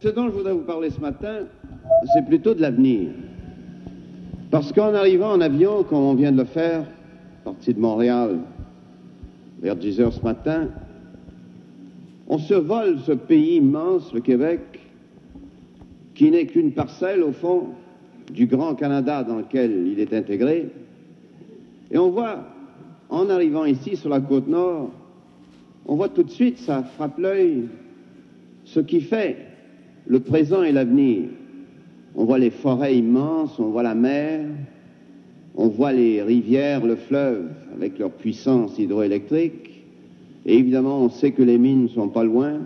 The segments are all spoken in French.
Ce dont je voudrais vous parler ce matin, c'est plutôt de l'avenir. Parce qu'en arrivant en avion, comme on vient de le faire, parti de Montréal vers 10 heures ce matin, on survole ce pays immense, le Québec, qui n'est qu'une parcelle, au fond, du grand Canada dans lequel il est intégré. Et on voit, en arrivant ici sur la côte nord, on voit tout de suite, ça frappe l'œil, ce qui fait le présent et l'avenir. On voit les forêts immenses, on voit la mer, on voit les rivières, le fleuve, avec leur puissance hydroélectrique. Et évidemment, on sait que les mines ne sont pas loin.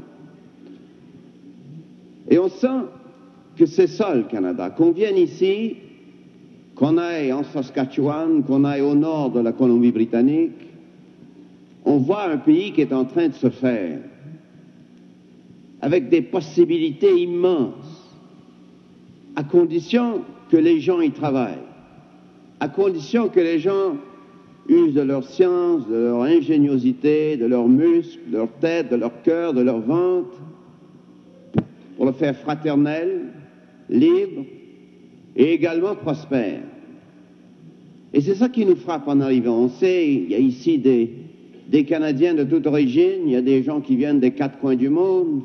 Et on sent que c'est ça le Canada. Qu'on vienne ici, qu'on aille en Saskatchewan, qu'on aille au nord de la Colombie-Britannique, on voit un pays qui est en train de se faire, avec des possibilités immenses, à condition que les gens y travaillent, à condition que les gens usent de leur science, de leur ingéniosité, de leurs muscles, de leur tête, de leur cœur, de leur ventre, pour le faire fraternel, libre et également prospère. Et c'est ça qui nous frappe en arrivant. On sait, il y a ici des, des Canadiens de toute origine, il y a des gens qui viennent des quatre coins du monde.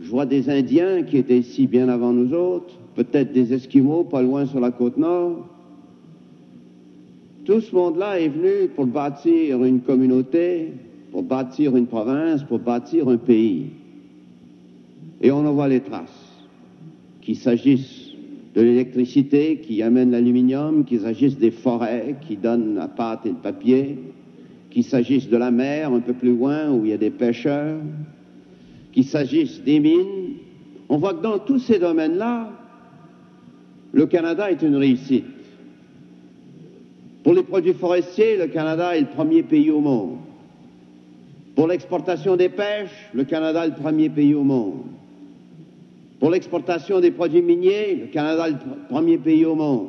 Je vois des Indiens qui étaient ici bien avant nous autres, peut-être des Esquimaux pas loin sur la côte nord. Tout ce monde-là est venu pour bâtir une communauté, pour bâtir une province, pour bâtir un pays. Et on en voit les traces qu'il s'agisse de l'électricité qui amène l'aluminium, qu'il s'agisse des forêts qui donnent la pâte et le papier, qu'il s'agisse de la mer un peu plus loin où il y a des pêcheurs, qu'il s'agisse des mines, on voit que dans tous ces domaines-là, le Canada est une réussite. Pour les produits forestiers, le Canada est le premier pays au monde. Pour l'exportation des pêches, le Canada est le premier pays au monde. Pour l'exportation des produits miniers, le Canada est le premier pays au monde.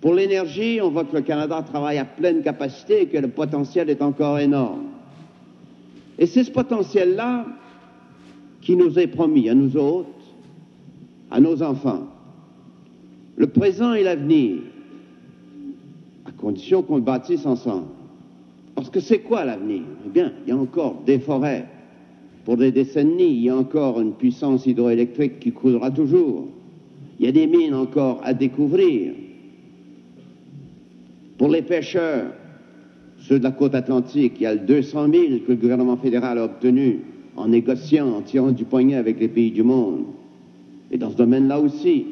Pour l'énergie, on voit que le Canada travaille à pleine capacité et que le potentiel est encore énorme. Et c'est ce potentiel-là qui nous est promis à nous autres, à nos enfants. Le présent et l'avenir, à condition qu'on le bâtisse ensemble. Parce que c'est quoi l'avenir? Eh bien, il y a encore des forêts, pour des décennies, il y a encore une puissance hydroélectrique qui coulera toujours. Il y a des mines encore à découvrir. Pour les pêcheurs, ceux de la côte atlantique, il y a le 200 000 que le gouvernement fédéral a obtenu en négociant, en tirant du poignet avec les pays du monde. Et dans ce domaine-là aussi,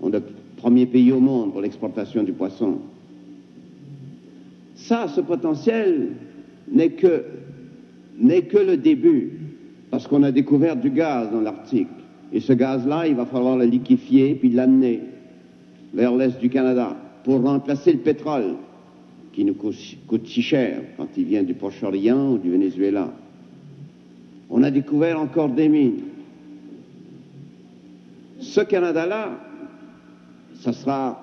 on est le premier pays au monde pour l'exportation du poisson. Ça, ce potentiel n'est que, le début parce qu'on a découvert du gaz dans l'Arctique. Et ce gaz-là, il va falloir le liquéfier puis l'amener vers l'est du Canada pour remplacer le pétrole qui nous coûte, si cher quand il vient du Proche-Orient ou du Venezuela. On a découvert encore des mines. Ce Canada-là, ça sera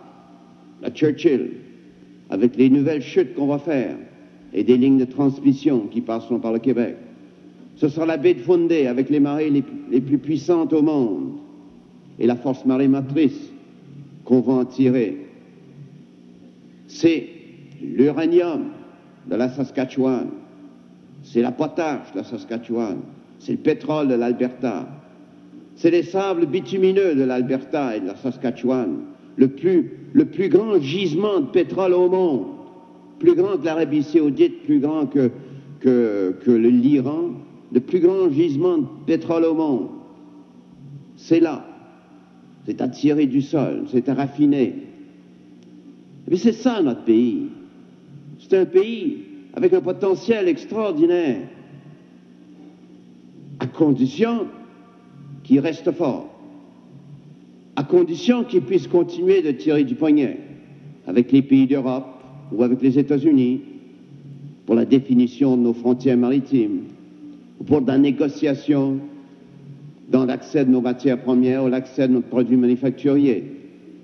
la Churchill, avec les nouvelles chutes qu'on va faire et des lignes de transmission qui passeront par le Québec. Ce sera la baie de Fundy avec les marées les, plus puissantes au monde et la force marée matrice qu'on va en tirer. C'est l'uranium de la Saskatchewan, c'est la potache de la Saskatchewan, c'est le pétrole de l'Alberta, c'est les sables bitumineux de l'Alberta et de la Saskatchewan, le plus, grand gisement de pétrole au monde, plus grand que l'Arabie saoudite, plus grand que, que, que l'Iran, le plus grand gisement de pétrole au monde. C'est là. C'est à tirer du sol, c'est à raffiner. Mais c'est ça notre pays. C'est un pays avec un potentiel extraordinaire, à condition qu'il reste fort, à condition qu'il puisse continuer de tirer du poignet avec les pays d'Europe ou avec les États-Unis pour la définition de nos frontières maritimes, pour la négociation dans l'accès de nos matières premières ou l'accès de nos produits manufacturiers,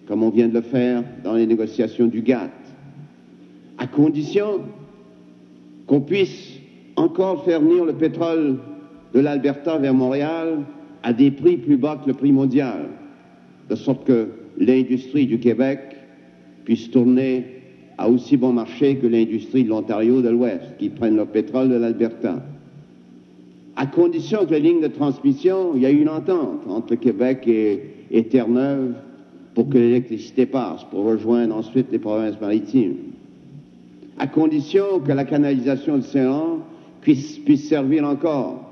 comme on vient de le faire dans les négociations du GATT, à condition qu'on puisse encore faire venir le pétrole de l'Alberta vers Montréal à des prix plus bas que le prix mondial, de sorte que l'industrie du Québec puisse tourner à aussi bon marché que l'industrie de l'Ontario de l'Ouest, qui prennent le pétrole de l'Alberta. À condition que la ligne de transmission, il y a une entente entre Québec et, et Terre-Neuve pour que l'électricité passe, pour rejoindre ensuite les provinces maritimes. À condition que la canalisation de Saint-Laurent puisse, servir encore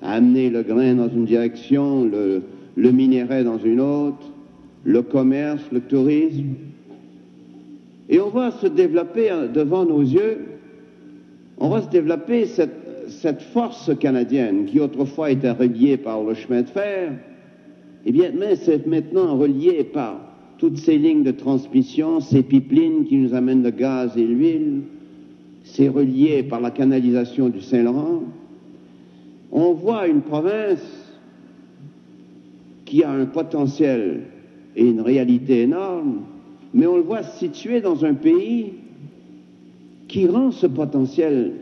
à amener le grain dans une direction, le, le minerai dans une autre, le commerce, le tourisme. Et on va se développer hein, devant nos yeux, on va se développer cette, cette force canadienne qui autrefois était reliée par le chemin de fer, eh bien, mais c'est maintenant relié par toutes ces lignes de transmission, ces pipelines qui nous amènent le gaz et l'huile, c'est relié par la canalisation du Saint-Laurent. On voit une province qui a un potentiel et une réalité énorme, mais on le voit situé dans un pays qui rend ce potentiel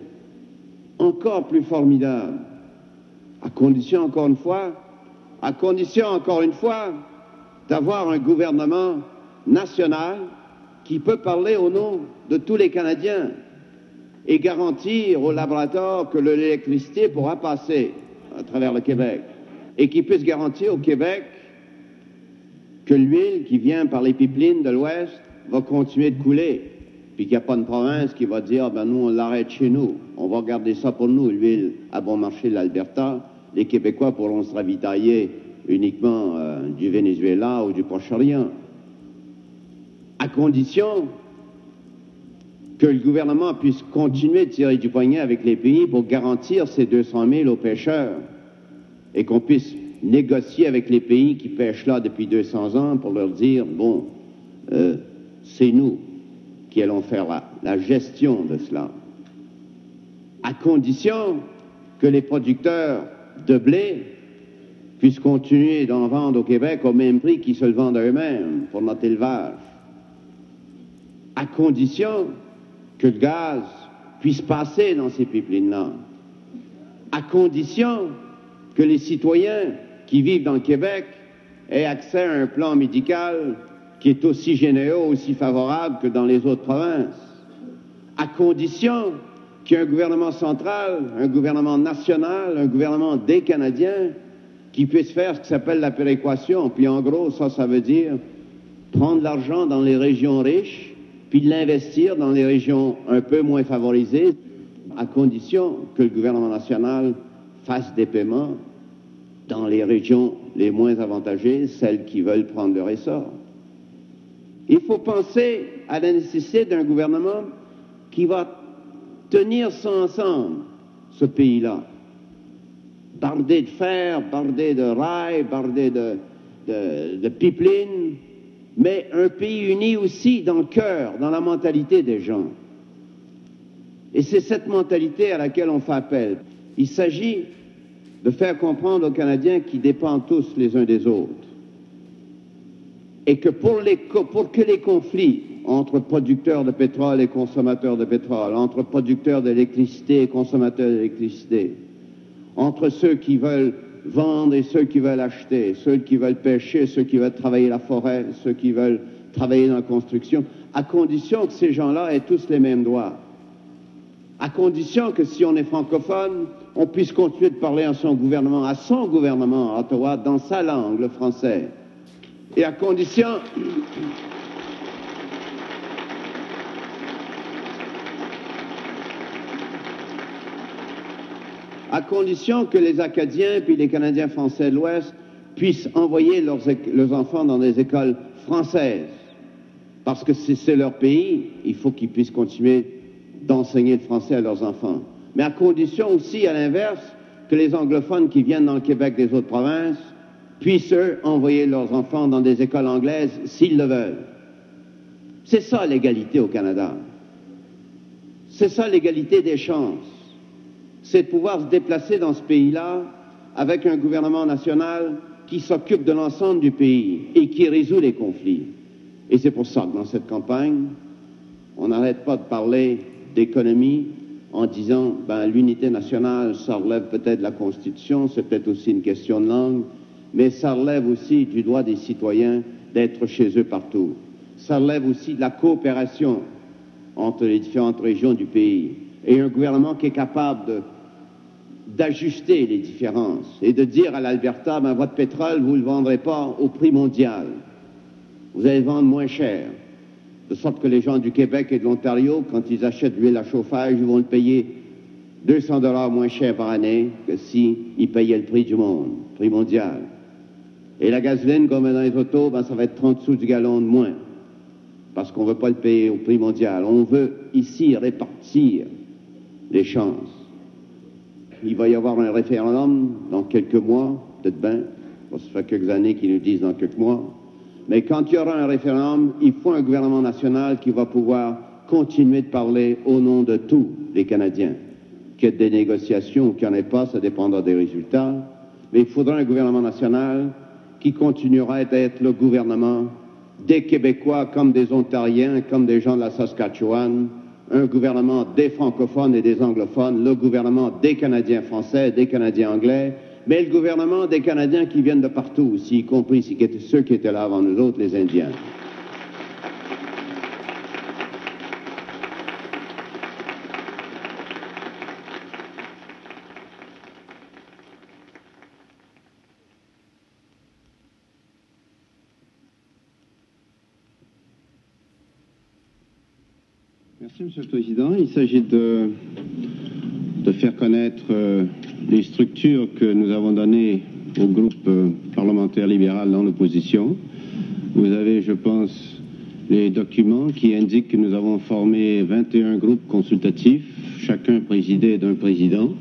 encore plus formidable, à condition, encore une fois, à condition, encore une fois, d'avoir un gouvernement national qui peut parler au nom de tous les Canadiens et garantir aux laboratoires que l'électricité pourra passer à travers le Québec et qui puisse garantir au Québec que l'huile qui vient par les pipelines de l'Ouest va continuer de couler, puis qu'il n'y a pas une province qui va dire, ben nous, on l'arrête chez nous, on va garder ça pour nous, l'huile à bon marché de l'Alberta, les Québécois pourront se ravitailler uniquement euh, du Venezuela ou du Proche-Orient, à condition que le gouvernement puisse continuer de tirer du poignet avec les pays pour garantir ces 200 000 aux pêcheurs et qu'on puisse négocier avec les pays qui pêchent là depuis 200 ans pour leur dire, bon, euh, c'est nous qui allons faire la, la gestion de cela, à condition que les producteurs de blé puissent continuer d'en vendre au Québec au même prix qu'ils se le vendent eux-mêmes pour notre élevage, à condition que le gaz puisse passer dans ces pipelines-là, à condition que les citoyens qui vivent dans le Québec aient accès à un plan médical qui est aussi généreux, aussi favorable que dans les autres provinces, à condition qu'il y ait un gouvernement central, un gouvernement national, un gouvernement des Canadiens qui puisse faire ce qui s'appelle la péréquation. Puis en gros, ça, ça veut dire prendre l'argent dans les régions riches, puis l'investir dans les régions un peu moins favorisées, à condition que le gouvernement national fasse des paiements dans les régions les moins avantagées, celles qui veulent prendre leur essor. Il faut penser à la nécessité d'un gouvernement qui va tenir ça ensemble, ce pays-là. Bardé de fer, bardé de rails, bardé de, pipelines, mais un pays uni aussi dans le cœur, dans la mentalité des gens. Et c'est cette mentalité à laquelle on fait appel. Il s'agit de faire comprendre aux Canadiens qu'ils dépendent tous les uns des autres. Et que pour que les conflits entre producteurs de pétrole et consommateurs de pétrole, entre producteurs d'électricité et consommateurs d'électricité, entre ceux qui veulent vendre et ceux qui veulent acheter, ceux qui veulent pêcher, ceux qui veulent travailler la forêt, ceux qui veulent travailler dans la construction, à condition que ces gens-là aient tous les mêmes droits. À condition que si on est francophone, on puisse continuer de parler à son gouvernement, à son gouvernement à Ottawa, dans sa langue, le français. Et à condition. À condition que les Acadiens puis les Canadiens français de l'Ouest puissent envoyer leurs, enfants dans des écoles françaises. Parce que si c'est leur pays, il faut qu'ils puissent continuer d'enseigner le français à leurs enfants. Mais à condition aussi, à l'inverse, que les anglophones qui viennent dans le Québec des autres provinces puissent, eux, envoyer leurs enfants dans des écoles anglaises s'ils le veulent. C'est ça l'égalité au Canada. C'est ça l'égalité des chances c'est de pouvoir se déplacer dans ce pays-là avec un gouvernement national qui s'occupe de l'ensemble du pays et qui résout les conflits. Et c'est pour ça que dans cette campagne, on n'arrête pas de parler d'économie, en disant ben, l'unité nationale, ça relève peut-être de la Constitution, c'est peut-être aussi une question de langue, mais ça relève aussi du droit des citoyens d'être chez eux partout. Ça relève aussi de la coopération entre les différentes régions du pays et un gouvernement qui est capable d'ajuster les différences et de dire à l'Alberta, ben, votre pétrole, vous ne le vendrez pas au prix mondial. Vous allez le vendre moins cher. De sorte que les gens du Québec et de l'Ontario, quand ils achètent l'huile à chauffage, ils vont le payer 200 dollars moins cher par année que s'ils payaient le prix du monde, prix mondial. Et la gasoline, comme dans les autos, ben, ça va être 30 sous du gallon de moins, parce qu'on ne veut pas le payer au prix mondial. On veut ici répartir les chances. Il va y avoir un référendum dans quelques mois, peut-être bien, ça fait quelques années qu'ils nous disent dans quelques mois. Mais quand il y aura un référendum, il faut un gouvernement national qui va pouvoir continuer de parler au nom de tous les Canadiens. Qu'il y ait des négociations ou qu'il n'y en ait pas, ça dépendra des résultats. Mais il faudra un gouvernement national qui continuera d'être le gouvernement des Québécois comme des Ontariens, comme des gens de la Saskatchewan, un gouvernement des francophones et des anglophones, le gouvernement des Canadiens français, des Canadiens anglais, mais le gouvernement des Canadiens qui viennent de partout aussi, y compris ceux qui étaient là avant nous autres, les Indiens. Monsieur le Président. Il s'agit de, faire connaître euh, les structures que nous avons données au groupe euh, parlementaire libéral dans l'opposition. Vous avez, je pense, les documents qui indiquent que nous avons formé 21 groupes consultatifs, chacun présidé d'un président,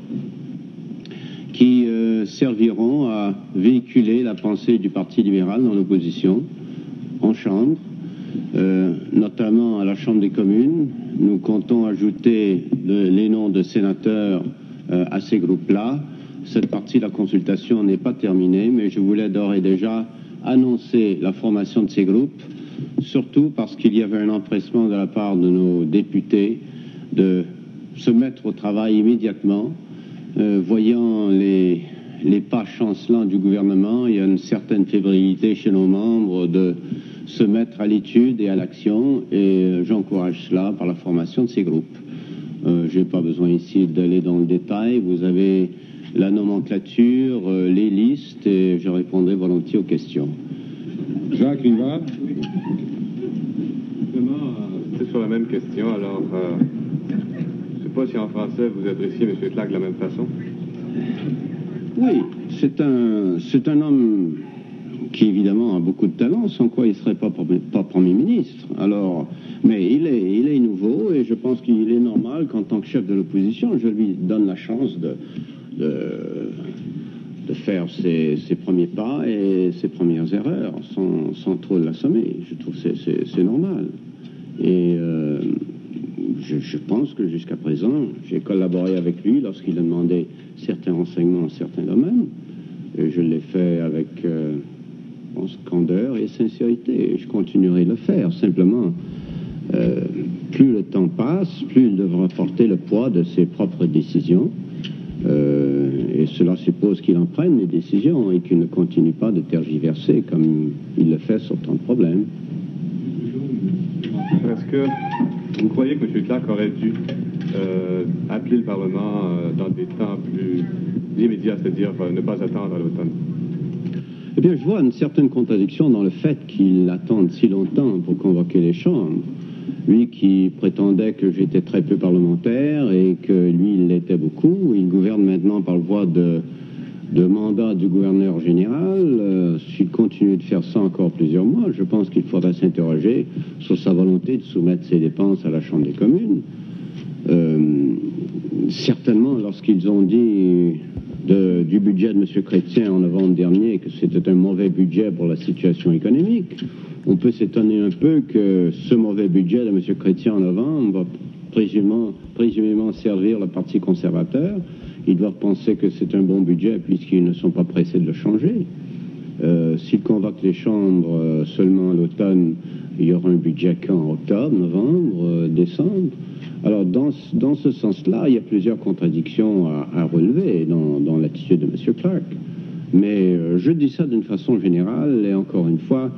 qui euh, serviront à véhiculer la pensée du Parti libéral dans l'opposition en Chambre, euh, notamment à la Chambre des communes. Nous comptons ajouter les noms de sénateurs euh, à ces groupes-là. Cette partie de la consultation n'est pas terminée, mais je voulais d'ores et déjà annoncer la formation de ces groupes, surtout parce qu'il y avait un empressement de la part de nos députés de se mettre au travail immédiatement, euh, voyant les, les pas chancelants du gouvernement, il y a une certaine fébrilité chez nos membres de se mettre à l'étude et à l'action, et euh, j'encourage cela par la formation de ces groupes. Euh, je n'ai pas besoin ici d'aller dans le détail. Vous avez la nomenclature, euh, les listes, et je répondrai volontiers aux questions. Jacques Rivard C'est sur la même question. Alors, je ne sais pas si en français vous adressiez M. Clark de la même façon. Oui, c'est un, c'est un homme qui évidemment a beaucoup de talent, sans quoi il ne serait pas, Premier ministre. Alors, mais il est, nouveau et je pense qu'il est normal qu'en tant que chef de l'opposition, je lui donne la chance de, faire ses, premiers pas et ses premières erreurs sans, trop l'assommer. Je trouve que c'est normal. Et euh, je, je, pense que jusqu'à présent, j'ai collaboré avec lui lorsqu'il a demandé certains renseignements en certains domaines. Et je l'ai fait avec... Euh, pense, candeur et sincérité. je continuerai de le faire. Simplement, euh, plus le temps passe, plus il devra porter le poids de ses propres décisions. Euh, et cela suppose qu'il en prenne les décisions et qu'il ne continue pas de tergiverser comme il le fait sur tant de problèmes. Est-ce que vous croyez que M. Clark aurait dû euh, appeler le Parlement dans des temps plus immédiats, c'est-à-dire ne pas attendre l'automne? Eh bien, je vois une certaine contradiction dans le fait qu'il attende si longtemps pour convoquer les chambres. Lui qui prétendait que j'étais très peu parlementaire et que lui, il l'était beaucoup, il gouverne maintenant par voie de, mandat du gouverneur général. Euh, S'il continue de faire ça encore plusieurs mois, je pense qu'il faudra s'interroger sur sa volonté de soumettre ses dépenses à la Chambre des communes. Euh, certainement, lorsqu'ils ont dit du budget de M. Chrétien en novembre dernier que c'était un mauvais budget pour la situation économique, on peut s'étonner un peu que ce mauvais budget de M. Chrétien en novembre va présumément, servir le Parti conservateur. Ils doivent penser que c'est un bon budget puisqu'ils ne sont pas pressés de le changer. Euh, S'ils convoquent les chambres euh, seulement à l'automne, il y aura un budget qu'en octobre, novembre, euh, décembre. Alors, dans, ce sens-là, il y a plusieurs contradictions à, relever dans, dans l'attitude de M. Clark. Mais euh, je dis ça d'une façon générale, et encore une fois,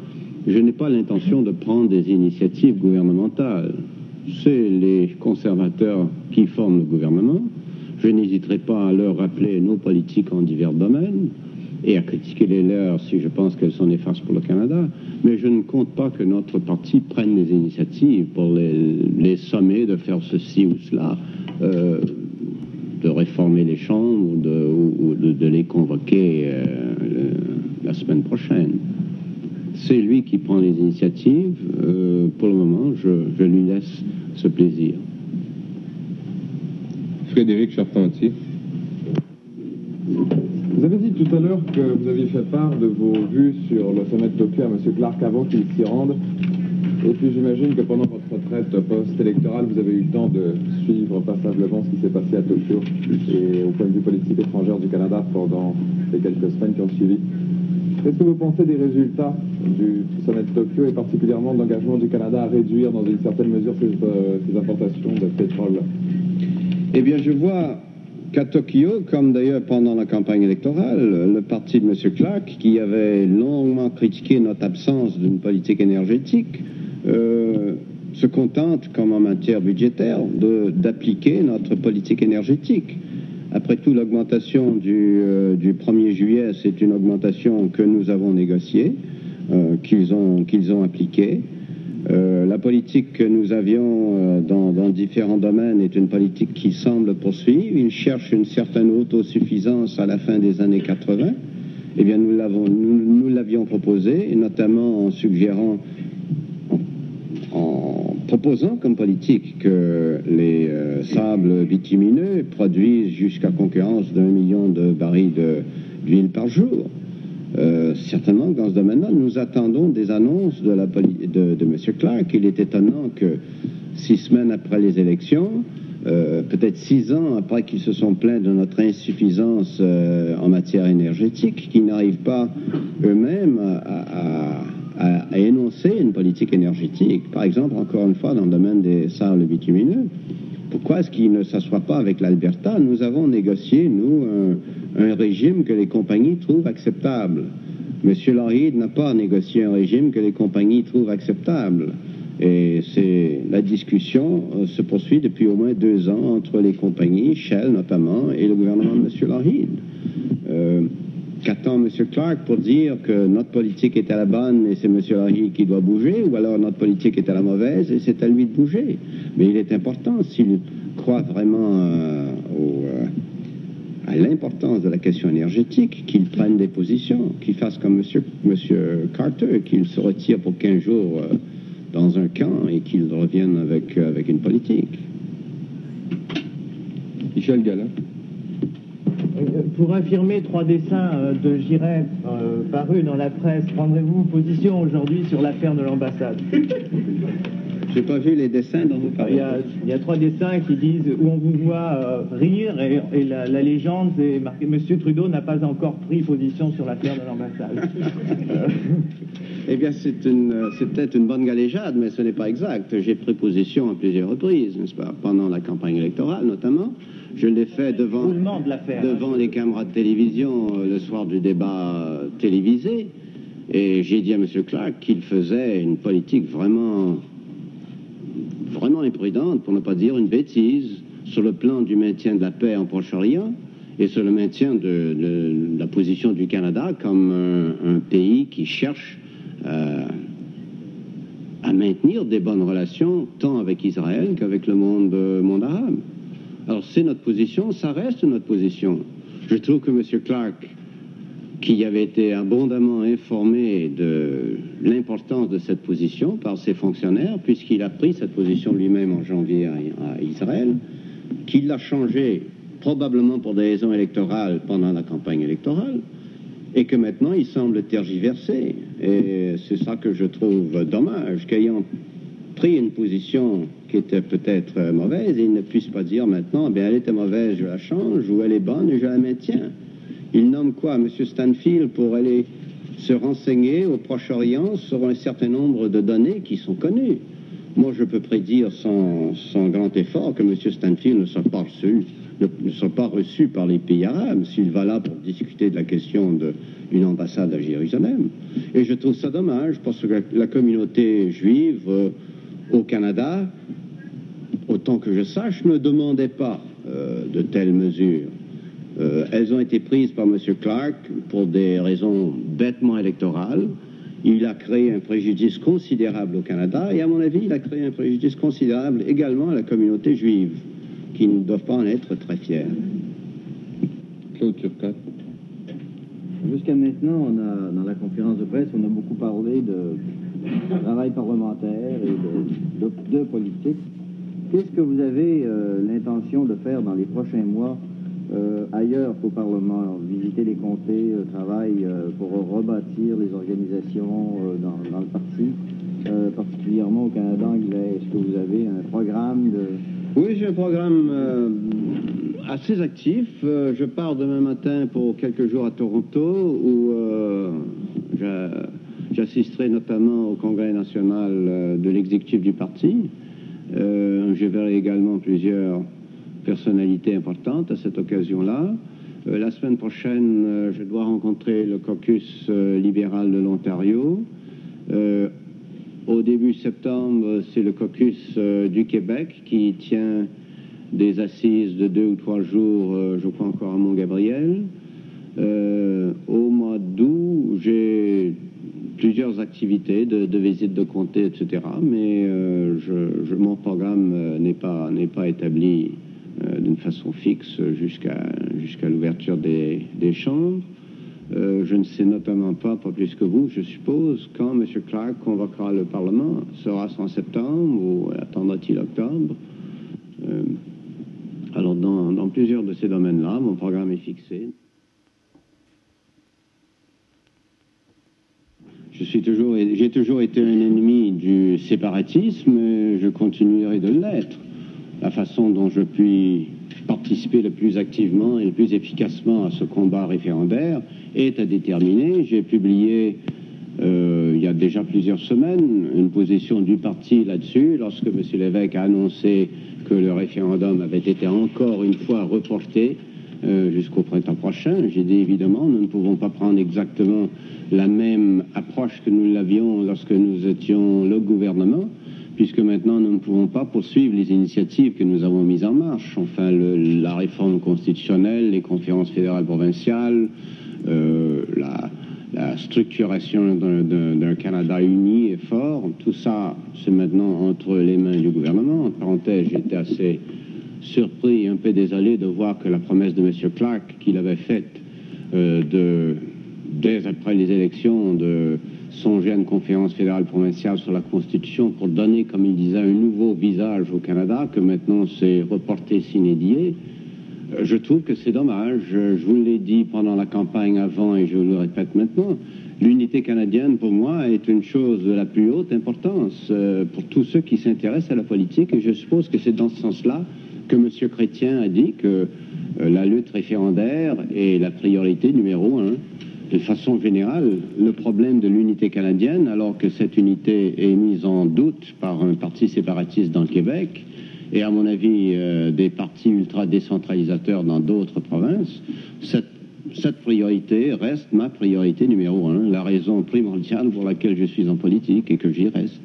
je n'ai pas l'intention de prendre des initiatives gouvernementales. C'est les conservateurs qui forment le gouvernement. Je n'hésiterai pas à leur rappeler nos politiques en divers domaines et à critiquer les leurs si je pense qu'elles sont néfastes pour le Canada. Mais je ne compte pas que notre parti prenne des initiatives pour les, sommer de faire ceci ou cela, euh, de réformer les chambres ou de, les convoquer euh, la semaine prochaine. C'est lui qui prend les initiatives. Euh, pour le moment, je, lui laisse ce plaisir. Frédéric Charpentier. Vous avez dit tout à l'heure que vous aviez fait part de vos vues sur le sommet de Tokyo à M. Clark avant qu'il s'y rende. Et puis j'imagine que pendant votre retraite post-électorale, vous avez eu le temps de suivre passablement ce qui s'est passé à Tokyo et au point de vue politique étrangère du Canada pendant les quelques semaines qui ont suivi. Qu'est-ce que vous pensez des résultats du sommet de Tokyo et particulièrement de l'engagement du Canada à réduire dans une certaine mesure ses, euh, ses importations de pétrole? Eh bien, je vois qu'à Tokyo, comme d'ailleurs pendant la campagne électorale, le parti de M. Clark, qui avait longuement critiqué notre absence d'une politique énergétique, euh, se contente, comme en matière budgétaire, d'appliquer notre politique énergétique. Après tout, l'augmentation du, euh, du, 1er juillet, c'est une augmentation que nous avons négociée, euh, qu'ils ont appliquée. Euh, la politique que nous avions euh, dans, différents domaines est une politique qui semble poursuivre. Ils cherchent une certaine autosuffisance à la fin des années 80. Eh bien, nous l'avions nous, proposé, notamment en suggérant, en, proposant comme politique que les euh, sables bitumineux produisent jusqu'à concurrence d'un million de barils d'huile par jour. Euh, certainement, dans ce domaine-là, nous attendons des annonces de, M. Clark. Il est étonnant que six semaines après les élections, euh, peut-être six ans après qu'ils se sont plaints de notre insuffisance euh, en matière énergétique, qu'ils n'arrivent pas eux-mêmes à, énoncer une politique énergétique. Par exemple, encore une fois, dans le domaine des sables bitumineux, pourquoi est-ce qu'ils ne s'assoient pas avec l'Alberta? Nous avons négocié, nous, un, régime que les compagnies trouvent acceptable. Monsieur Lockheed n'a pas négocié un régime que les compagnies trouvent acceptable. Et c'est la discussion euh, se poursuit depuis au moins deux ans entre les compagnies, Shell notamment, et le gouvernement de M. Lockheed. Euh, Qu'attend M. Clark pour dire que notre politique est à la bonne et c'est M. Lockheed qui doit bouger, ou alors notre politique est à la mauvaise et c'est à lui de bouger Mais il est important, s'il croit vraiment euh, euh, à l'importance de la question énergétique, qu'il prenne des positions, qu'il fasse comme M. Monsieur, Carter, qu'il se retire pour 15 jours euh, dans un camp et qu'il revienne avec, avec une politique. Michel Gallin. Pour affirmer trois dessins euh, de Giret euh, parus dans la presse, prendrez-vous position aujourd'hui sur l'affaire de l'ambassade? J'ai pas vu les dessins dont vous parlez. Il y, a, trois dessins qui disent où on vous voit euh, rire et, la, légende est marquée Monsieur Trudeau n'a pas encore pris position sur l'affaire de l'ambassade. eh bien, c'est peut-être une bonne galéjade, mais ce n'est pas exact. J'ai pris position à plusieurs reprises, n'est-ce pas, pendant la campagne électorale notamment. Je l'ai fait devant, devant les caméras de télévision euh, le soir du débat euh, télévisé. Et j'ai dit à M. Clark qu'il faisait une politique vraiment, vraiment imprudente, pour ne pas dire une bêtise, sur le plan du maintien de la paix en Proche-Orient et sur le maintien de, la position du Canada comme un, pays qui cherche euh, à maintenir des bonnes relations tant avec Israël qu'avec le monde, monde arabe. Alors c'est notre position, ça reste notre position. Je trouve que M. Clark, qui avait été abondamment informé de l'importance de cette position par ses fonctionnaires, puisqu'il a pris cette position lui-même en janvier à, Israël, qu'il l'a changé probablement pour des raisons électorales pendant la campagne électorale, et que maintenant il semble tergiverser. Et c'est ça que je trouve dommage, qu'ayant pris une position qui était peut-être euh, mauvaise, il ne puisse pas dire maintenant, eh bien, elle était mauvaise, je la change, ou elle est bonne je la maintiens. Il nomme quoi M. Stanfield pour aller se renseigner au Proche-Orient sur un certain nombre de données qui sont connues? moi, je peux prédire sans, grand effort que M. Stanfield ne sera pas reçu, ne, sera pas reçu par les pays arabes s'il va là pour discuter de la question d'une ambassade à Jérusalem. Et je trouve ça dommage parce que la communauté juive euh, au Canada, autant que je sache, ne demandait pas euh, de telles mesures. Euh, elles ont été prises par M. Clark pour des raisons bêtement électorales. Il a créé un préjudice considérable au Canada et, à mon avis, il a créé un préjudice considérable également à la communauté juive, qui ne doivent pas en être très fiers. Claude Turcat. Jusqu'à maintenant, on a, dans la conférence de presse, on a beaucoup parlé de travail parlementaire et de, de, de politique. Qu'est-ce que vous avez euh, l'intention de faire dans les prochains mois euh, ailleurs qu'au Parlement, visiter les comtés, euh, travail euh, pour rebâtir les organisations euh, dans, dans, le parti, euh, particulièrement au Canada anglais. Est-ce que vous avez un programme de... Oui, j'ai un programme euh, assez actif. je pars demain matin pour quelques jours à Toronto où j'assisterai notamment au Congrès national de l'exécutif du parti. je verrai également plusieurs personnalité importante à cette occasion-là. Euh, la semaine prochaine, euh, je dois rencontrer le caucus euh, libéral de l'Ontario. Au début septembre, c'est le caucus du Québec qui tient des assises de deux ou trois jours, je crois encore à Mont-Gabriel. au mois d'août, j'ai plusieurs activités de, visite de comté, etc. Mais je, mon programme n'est pas, pas établi euh, d'une façon fixe jusqu'à jusqu'à l'ouverture des, chambres. Euh, je ne sais notamment pas, pas plus que vous, je suppose, quand M. Clark convoquera le Parlement. Sera-ce en septembre ou attendra-t-il octobre euh, Alors, dans, dans plusieurs de ces domaines-là, mon programme est fixé. Je suis toujours, j'ai toujours été un ennemi du séparatisme et je continuerai de l'être la façon dont je puis participer le plus activement et le plus efficacement à ce combat référendaire est à déterminer. J'ai publié euh, il y a déjà plusieurs semaines une position du parti là-dessus lorsque M. l'évêque a annoncé que le référendum avait été encore une fois reporté euh, jusqu'au printemps prochain. J'ai dit évidemment, nous ne pouvons pas prendre exactement la même approche que nous l'avions lorsque nous étions le gouvernement puisque maintenant nous ne pouvons pas poursuivre les initiatives que nous avons mises en marche, enfin la réforme constitutionnelle, les conférences fédérales provinciales, euh, la, structuration d'un Canada uni et fort, tout ça c'est maintenant entre les mains du gouvernement. En parenthèse, j'étais assez surpris et un peu désolé de voir que la promesse de M. Clark qu'il avait faite euh, dès après les élections de songer à une conférence fédérale provinciale sur la Constitution pour donner, comme il disait, un nouveau visage au Canada, que maintenant c'est reporté sine die. Euh, je trouve que c'est dommage. Je vous l'ai dit pendant la campagne avant et je le répète maintenant. L'unité canadienne, pour moi, est une chose de la plus haute importance euh, pour tous ceux qui s'intéressent à la politique. Et je suppose que c'est dans ce sens-là que M. Chrétien a dit que euh, la lutte référendaire est la priorité numéro un de façon générale, le problème de l'unité canadienne, alors que cette unité est mise en doute par un parti séparatiste dans le Québec, et à mon avis euh, des partis ultra-décentralisateurs dans d'autres provinces, cette, cette, priorité reste ma priorité numéro un, la raison primordiale pour laquelle je suis en politique et que j'y reste.